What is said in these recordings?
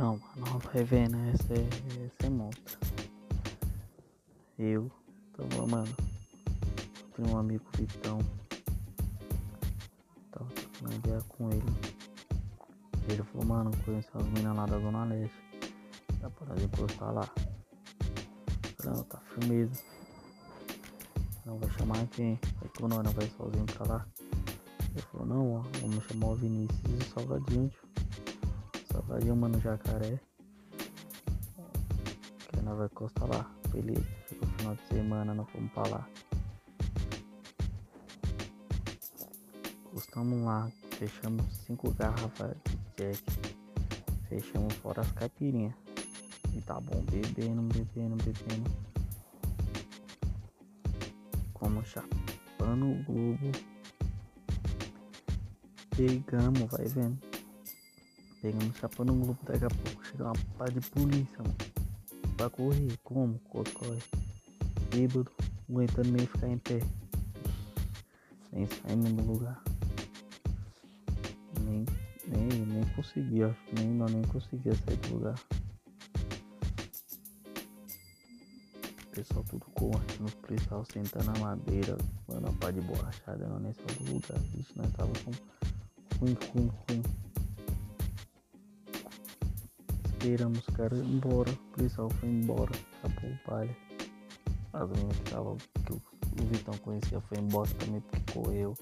Então, mano, vai vendo, essa é, essa é monstro. Eu tava, mano, tenho um amigo Vitão. Tava trocando ideia com ele. Ele falou, mano, conheci umas meninas lá da Zona Leste. Dá pra encostar lá. não, tá firmeza. Não vai chamar quem? Aí tu não, não vai sozinho pra lá. Ele falou, não, ó, vamos chamar o Vinícius e o Salgadinho, tio. Salgadinho, mano, jacaré. Que nós vai encostar lá. Beleza, o final de semana, nós fomos pra lá. Encostamos lá, fechamos cinco garrafas de. Fechamos fora as caipirinhas. E tá bom, bebendo, bebendo, bebendo. Como chapando o globo. Pegamos, vai vendo. Pegamos chapando o globo, daqui a pouco chega uma pá de polícia, mano. Pra correr, como? Corre. Bêbado, aguentando nem ficar em pé. Nem saímos do lugar. Nem, nem, nem consegui, acho que nem, não, nem conseguia sair do lugar. O pessoal tudo correndo, os policiais sentando na madeira, mano, a pá de borrachada, não nem saiu do lugar. Vixe, nós tava com ruim, ruim, ruim. Esperamos o cara embora, o policial foi embora, acabou o baile. As meninas que tava, que o, o Vitão conhecia foi embora também porque correu.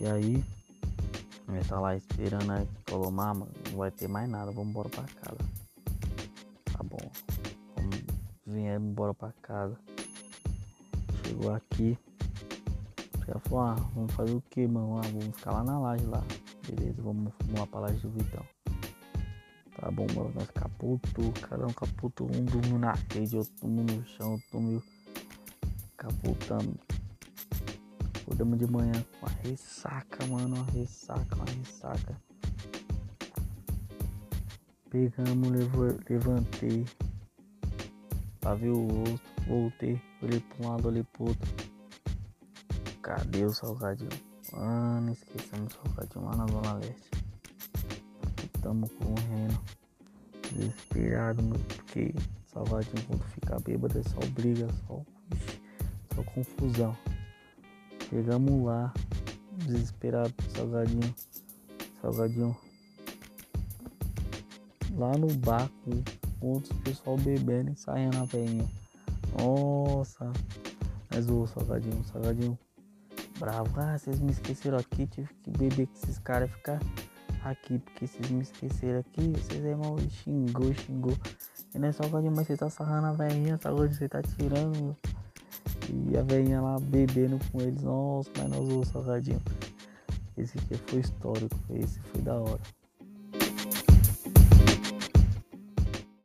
E aí, nós tá lá esperando aí, falou, mama, não vai ter mais nada, vamos embora pra casa. Tá bom, vamos vir embora pra casa. Chegou aqui, ela falou, ah, vamos fazer o que, mano? Ah, vamos ficar lá na laje lá. Beleza, vamos, vamos lá pra laje do Vitão. Tá bom, mano, nós capotou, cada um capotou, um dormiu na rede, outro dormiu no chão, outro dormiu capotando. Acordamos de manhã com uma ressaca, mano, uma ressaca, uma ressaca. Pegamos, levo, levantei ver o rosto, voltei, olhei pra um lado, olhei pro outro. Cadê o salgadinho? Mano, esquecemos o salgadinho lá na Zona Leste. Tamo correndo. Desesperado, porque salgadinho quando fica bêbado é só briga, só, só confusão. Chegamos lá, desesperado salgadinho. Salgadinho lá no bar com outros pessoal bebendo e saindo a veinha. Nossa, mas o salgadinho, salgadinho bravo. Ah, vocês me esqueceram aqui, tive que beber com esses caras ficar aqui, porque vocês me esqueceram aqui, vocês é mal xingou, xingou. E não é salgadinho, mas você tá sarrando a velhinha, salgadinho, você tá tirando. E a velhinha lá bebendo com eles, nossa, mas nós o salgadinho. Esse aqui foi histórico, esse foi da hora.